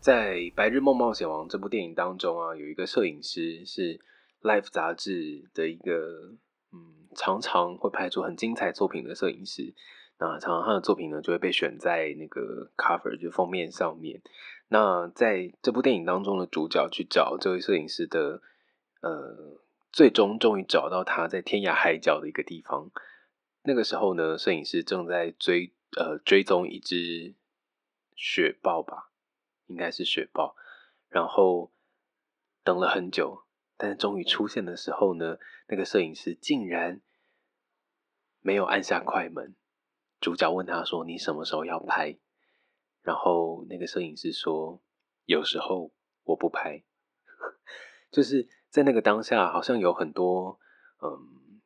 在《白日梦冒险王》这部电影当中啊，有一个摄影师是《Life》杂志的一个嗯，常常会拍出很精彩作品的摄影师。那常常他的作品呢，就会被选在那个 cover 就封面上面。那在这部电影当中的主角去找这位摄影师的，呃，最终终于找到他在天涯海角的一个地方。那个时候呢，摄影师正在追呃追踪一只雪豹吧，应该是雪豹。然后等了很久，但是终于出现的时候呢，那个摄影师竟然没有按下快门。主角问他说：“你什么时候要拍？”然后那个摄影师说：“有时候我不拍。”就是在那个当下，好像有很多嗯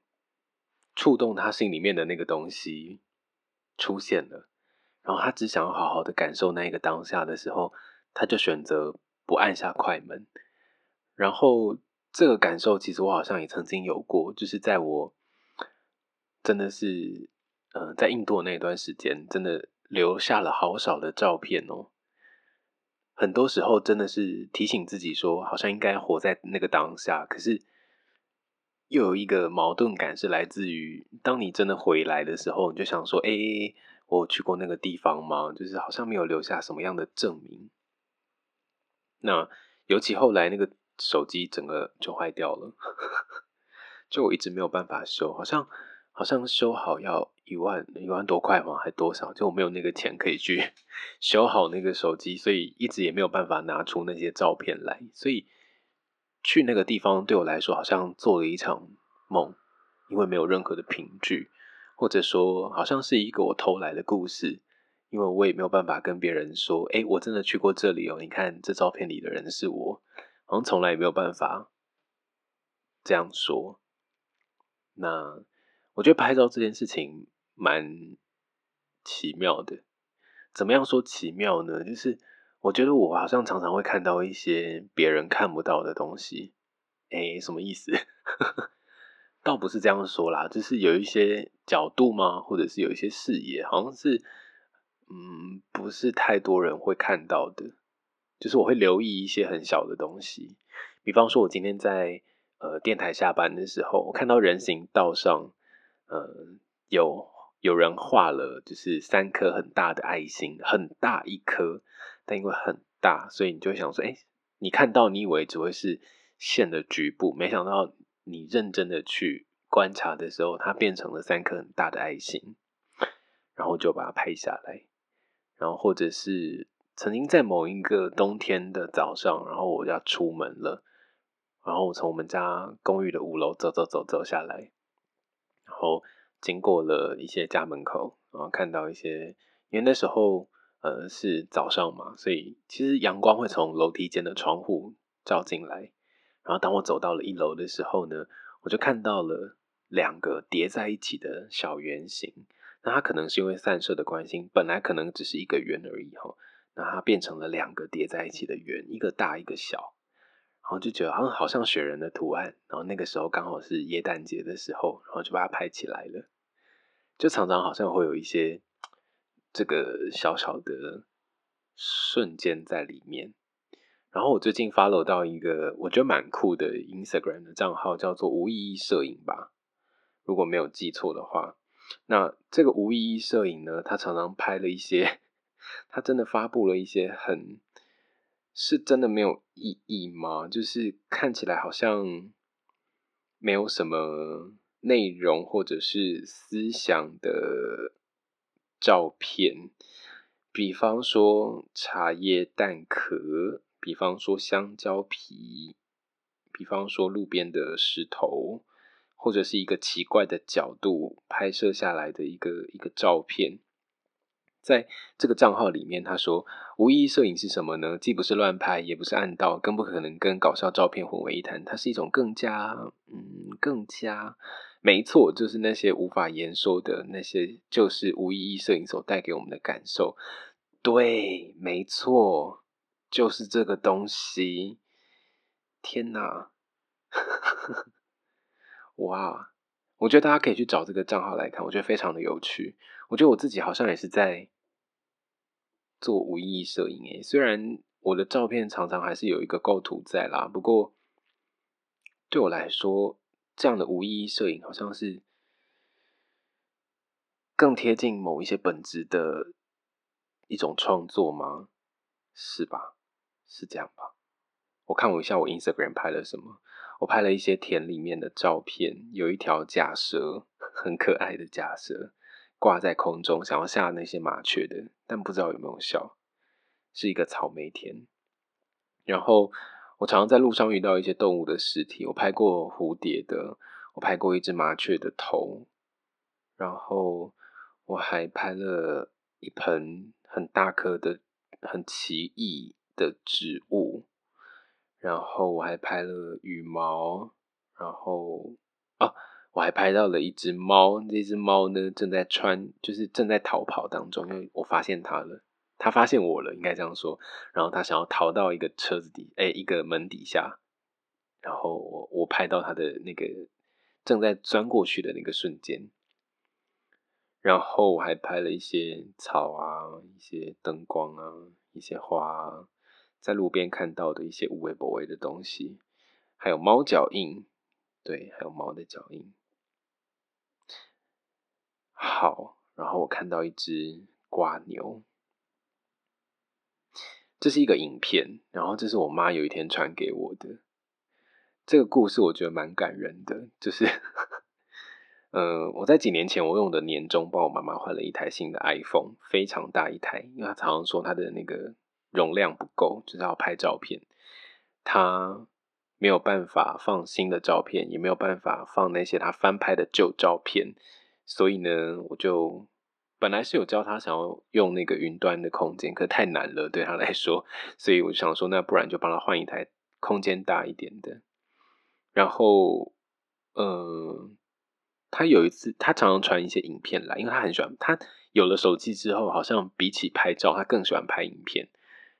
触动他心里面的那个东西出现了，然后他只想要好好的感受那一个当下的时候，他就选择不按下快门。然后这个感受，其实我好像也曾经有过，就是在我真的是。呃，在印度那段时间，真的留下了好少的照片哦。很多时候真的是提醒自己说，好像应该活在那个当下。可是又有一个矛盾感，是来自于当你真的回来的时候，你就想说：“哎，我去过那个地方吗？”就是好像没有留下什么样的证明。那尤其后来那个手机整个就坏掉了，就我一直没有办法修，好像。好像修好要一万一万多块吗？还多少？就我没有那个钱可以去 修好那个手机，所以一直也没有办法拿出那些照片来。所以去那个地方对我来说，好像做了一场梦，因为没有任何的凭据，或者说好像是一个我偷来的故事，因为我也没有办法跟别人说，哎，我真的去过这里哦。你看这照片里的人是我，好像从来也没有办法这样说。那。我觉得拍照这件事情蛮奇妙的。怎么样说奇妙呢？就是我觉得我好像常常会看到一些别人看不到的东西。哎，什么意思？倒不是这样说啦，就是有一些角度吗？或者是有一些视野，好像是嗯，不是太多人会看到的。就是我会留意一些很小的东西，比方说，我今天在呃电台下班的时候，我看到人行道上。呃，有有人画了，就是三颗很大的爱心，很大一颗，但因为很大，所以你就想说，哎，你看到你以为只会是线的局部，没想到你认真的去观察的时候，它变成了三颗很大的爱心，然后就把它拍下来，然后或者是曾经在某一个冬天的早上，然后我要出门了，然后我从我们家公寓的五楼走走走走下来。然后经过了一些家门口，然后看到一些，因为那时候呃是早上嘛，所以其实阳光会从楼梯间的窗户照进来。然后当我走到了一楼的时候呢，我就看到了两个叠在一起的小圆形。那它可能是因为散射的关系，本来可能只是一个圆而已哈，那它变成了两个叠在一起的圆，一个大一个小。然后就觉得好像好像雪人的图案，然后那个时候刚好是耶诞节的时候，然后就把它拍起来了。就常常好像会有一些这个小小的瞬间在里面。然后我最近 follow 到一个我觉得蛮酷的 Instagram 的账号，叫做无意义摄影吧，如果没有记错的话。那这个无意义摄影呢，他常常拍了一些，他真的发布了一些很。是真的没有意义吗？就是看起来好像没有什么内容或者是思想的照片，比方说茶叶蛋壳，比方说香蕉皮，比方说路边的石头，或者是一个奇怪的角度拍摄下来的一个一个照片。在这个账号里面，他说：“无意义摄影是什么呢？既不是乱拍，也不是暗道，更不可能跟搞笑照片混为一谈。它是一种更加……嗯，更加……没错，就是那些无法言说的那些，就是无意义摄影所带给我们的感受。对，没错，就是这个东西。天哪！哇，我觉得大家可以去找这个账号来看，我觉得非常的有趣。我觉得我自己好像也是在。”做无意义摄影诶，虽然我的照片常常还是有一个构图在啦。不过对我来说，这样的无意义摄影好像是更贴近某一些本质的一种创作吗？是吧？是这样吧？我看我一下我 Instagram 拍了什么，我拍了一些田里面的照片，有一条假蛇，很可爱的假蛇。挂在空中，想要吓那些麻雀的，但不知道有没有效。是一个草莓田。然后我常常在路上遇到一些动物的尸体，我拍过蝴蝶的，我拍过一只麻雀的头，然后我还拍了一盆很大颗的、很奇异的植物，然后我还拍了羽毛，然后啊。我还拍到了一只猫，这只猫呢正在穿，就是正在逃跑当中，因为我发现它了，它发现我了，应该这样说。然后它想要逃到一个车子底，哎，一个门底下。然后我我拍到它的那个正在钻过去的那个瞬间。然后我还拍了一些草啊，一些灯光啊，一些花，在路边看到的一些无微不微的东西，还有猫脚印，对，还有猫的脚印。好，然后我看到一只瓜牛，这是一个影片，然后这是我妈有一天传给我的。这个故事我觉得蛮感人的，就是，嗯，我在几年前我用的年终帮我妈妈换了一台新的 iPhone，非常大一台，因为她常常说她的那个容量不够，就是要拍照片，他没有办法放新的照片，也没有办法放那些他翻拍的旧照片。所以呢，我就本来是有教他想要用那个云端的空间，可太难了对他来说，所以我就想说，那不然就帮他换一台空间大一点的。然后，嗯，他有一次，他常常传一些影片来，因为他很喜欢。他有了手机之后，好像比起拍照，他更喜欢拍影片。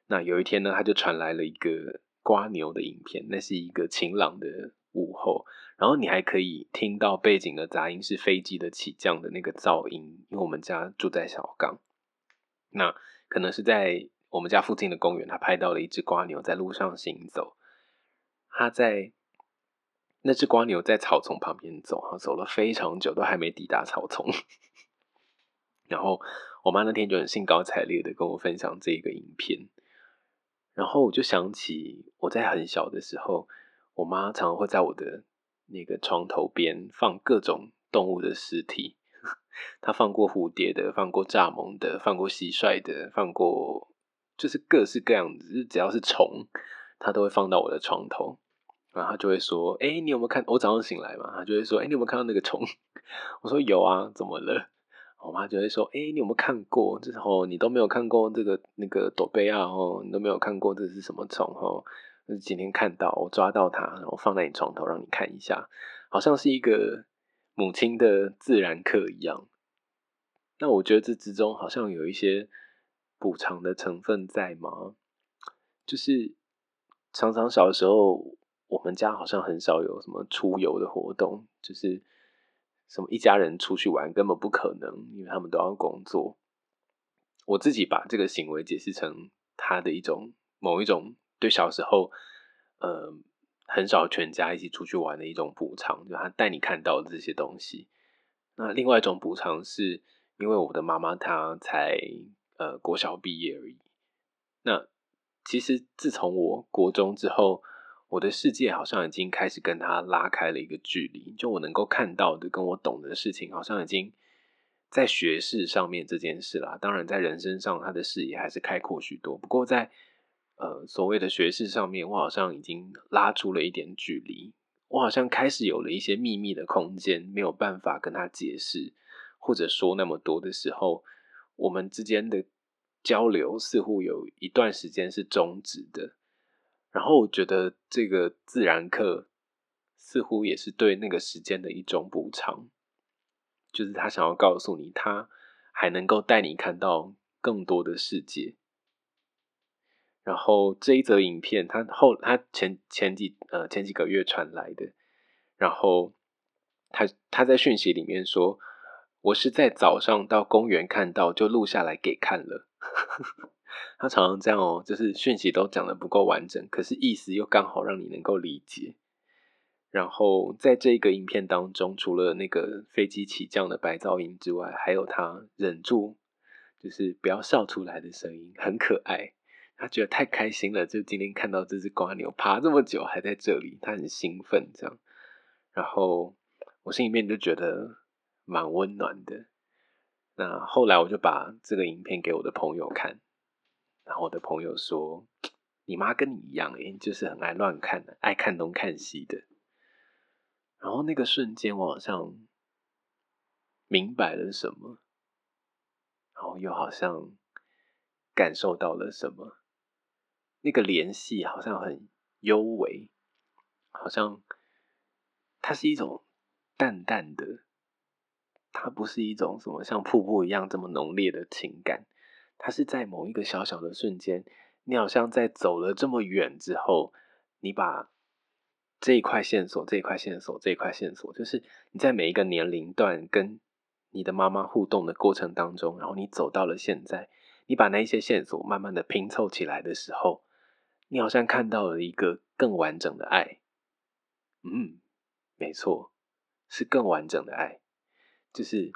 那有一天呢，他就传来了一个瓜牛的影片，那是一个晴朗的午后。然后你还可以听到背景的杂音是飞机的起降的那个噪音，因为我们家住在小港，那可能是在我们家附近的公园，他拍到了一只瓜牛在路上行走，他在那只瓜牛在草丛旁边走，哈，走了非常久都还没抵达草丛，然后我妈那天就很兴高采烈的跟我分享这个影片，然后我就想起我在很小的时候，我妈常常会在我的。那个床头边放各种动物的尸体，她放过蝴蝶的，放过蚱蜢的，放过蟋蟀的，放过就是各式各样子，只要是虫，她都会放到我的床头。然后她就会说：“哎，你有没有看？我早上醒来嘛，她就会说：哎，你有没有看到那个虫？我说有啊，怎么了？我妈就会说：哎，你有没有看过？这后你都没有看过这个那个朵贝亚？哦，你都没有看过这是什么虫？哦。”今天看到我抓到它，然后放在你床头让你看一下，好像是一个母亲的自然课一样。那我觉得这之中好像有一些补偿的成分在吗？就是常常小的时候，我们家好像很少有什么出游的活动，就是什么一家人出去玩根本不可能，因为他们都要工作。我自己把这个行为解释成他的一种某一种。对小时候，呃，很少全家一起出去玩的一种补偿，就他带你看到的这些东西。那另外一种补偿是，因为我的妈妈她才呃国小毕业而已。那其实自从我国中之后，我的世界好像已经开始跟他拉开了一个距离。就我能够看到的、跟我懂的事情，好像已经在学识上面这件事啦。当然，在人生上，他的视野还是开阔许多。不过在呃，所谓的学识上面，我好像已经拉出了一点距离，我好像开始有了一些秘密的空间，没有办法跟他解释或者说那么多的时候，我们之间的交流似乎有一段时间是终止的。然后我觉得这个自然课似乎也是对那个时间的一种补偿，就是他想要告诉你，他还能够带你看到更多的世界。然后这一则影片，他后他前前几呃前几个月传来的，然后他他在讯息里面说，我是在早上到公园看到就录下来给看了，他常常这样哦，就是讯息都讲的不够完整，可是意思又刚好让你能够理解。然后在这个影片当中，除了那个飞机起降的白噪音之外，还有他忍住就是不要笑出来的声音，很可爱。他觉得太开心了，就今天看到这只瓜牛爬这么久还在这里，他很兴奋这样。然后我心里面就觉得蛮温暖的。那后来我就把这个影片给我的朋友看，然后我的朋友说：“你妈跟你一样，诶，就是很爱乱看的，爱看东看西的。”然后那个瞬间，我好像明白了什么，然后又好像感受到了什么。那个联系好像很幽微，好像它是一种淡淡的，它不是一种什么像瀑布一样这么浓烈的情感，它是在某一个小小的瞬间，你好像在走了这么远之后，你把这一块线索、这一块线索、这一块线索，就是你在每一个年龄段跟你的妈妈互动的过程当中，然后你走到了现在，你把那一些线索慢慢的拼凑起来的时候。你好像看到了一个更完整的爱，嗯，没错，是更完整的爱。就是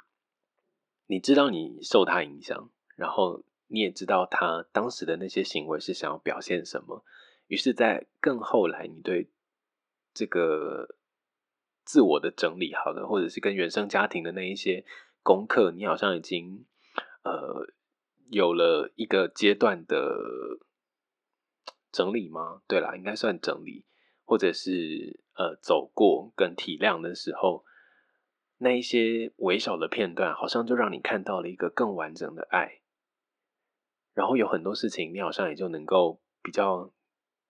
你知道你受他影响，然后你也知道他当时的那些行为是想要表现什么。于是，在更后来，你对这个自我的整理好了，或者是跟原生家庭的那一些功课，你好像已经呃有了一个阶段的。整理吗？对啦，应该算整理，或者是呃走过跟体谅的时候，那一些微小的片段，好像就让你看到了一个更完整的爱。然后有很多事情，你好像也就能够比较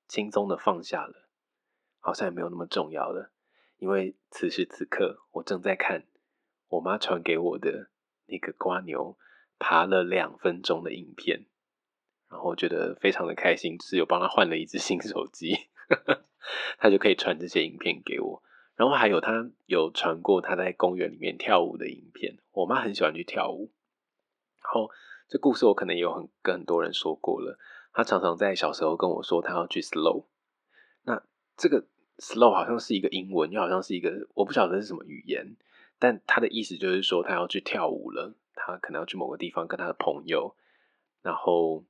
轻松的放下了，好像也没有那么重要了。因为此时此刻，我正在看我妈传给我的那个瓜牛爬了两分钟的影片。然后觉得非常的开心，是有帮他换了一只新手机，他就可以传这些影片给我。然后还有他有传过他在公园里面跳舞的影片。我妈很喜欢去跳舞。然后这故事我可能也有很跟很多人说过了。他常常在小时候跟我说他要去 slow。那这个 slow 好像是一个英文，又好像是一个我不晓得是什么语言，但他的意思就是说他要去跳舞了。他可能要去某个地方跟他的朋友，然后。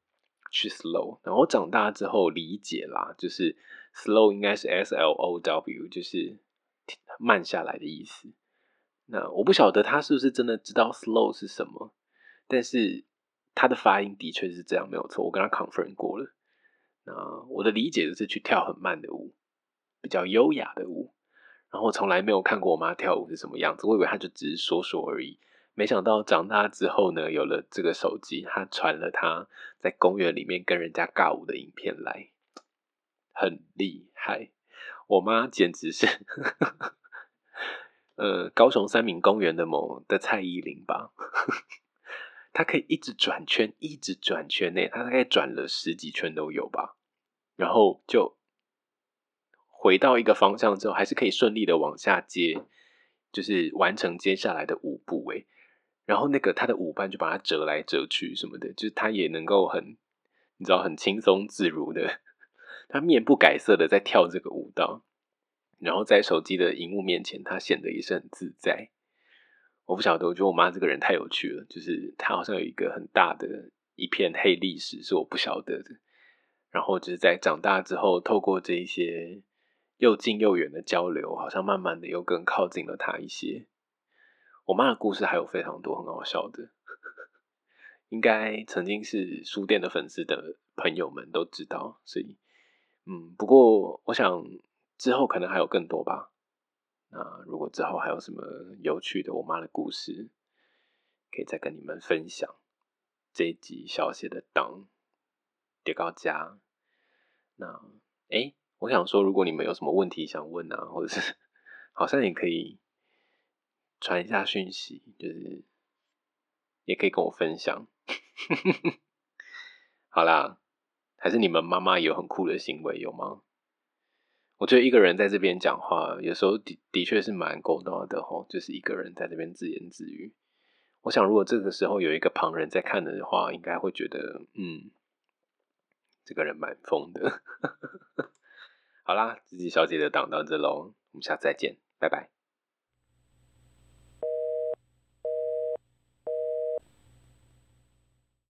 去 slow，然后长大之后理解啦，就是 slow 应该是 S L O W，就是慢下来的意思。那我不晓得他是不是真的知道 slow 是什么，但是他的发音的确是这样，没有错。我跟他 confirm 过了。那我的理解就是去跳很慢的舞，比较优雅的舞。然后从来没有看过我妈跳舞是什么样子，我以为她就只是说说而已。没想到长大之后呢，有了这个手机，她传了她在公园里面跟人家尬舞的影片来，很厉害。我妈简直是，呃，高雄三民公园的某的蔡依林吧？他可以一直转圈，一直转圈内，他大概转了十几圈都有吧。然后就回到一个方向之后，还是可以顺利的往下接，就是完成接下来的舞步。诶。然后那个他的舞伴就把他折来折去什么的，就是他也能够很，你知道很轻松自如的，他面不改色的在跳这个舞蹈，然后在手机的荧幕面前，他显得也是很自在。我不晓得，我觉得我妈这个人太有趣了，就是她好像有一个很大的一片黑历史是我不晓得的。然后就是在长大之后，透过这一些又近又远的交流，好像慢慢的又更靠近了她一些。我妈的故事还有非常多很好笑的，应该曾经是书店的粉丝的朋友们都知道，所以，嗯，不过我想之后可能还有更多吧。那如果之后还有什么有趣的我妈的故事，可以再跟你们分享。这一集小写的当叠高家，那哎，我想说，如果你们有什么问题想问啊，或者是好像也可以。传一下讯息，就是也可以跟我分享。好啦，还是你们妈妈有很酷的行为有吗？我觉得一个人在这边讲话，有时候的的确是蛮勾到的吼，就是一个人在这边自言自语。我想，如果这个时候有一个旁人在看的话，应该会觉得，嗯，这个人蛮疯的。好啦，自己小姐的档到这喽，我们下次再见，拜拜。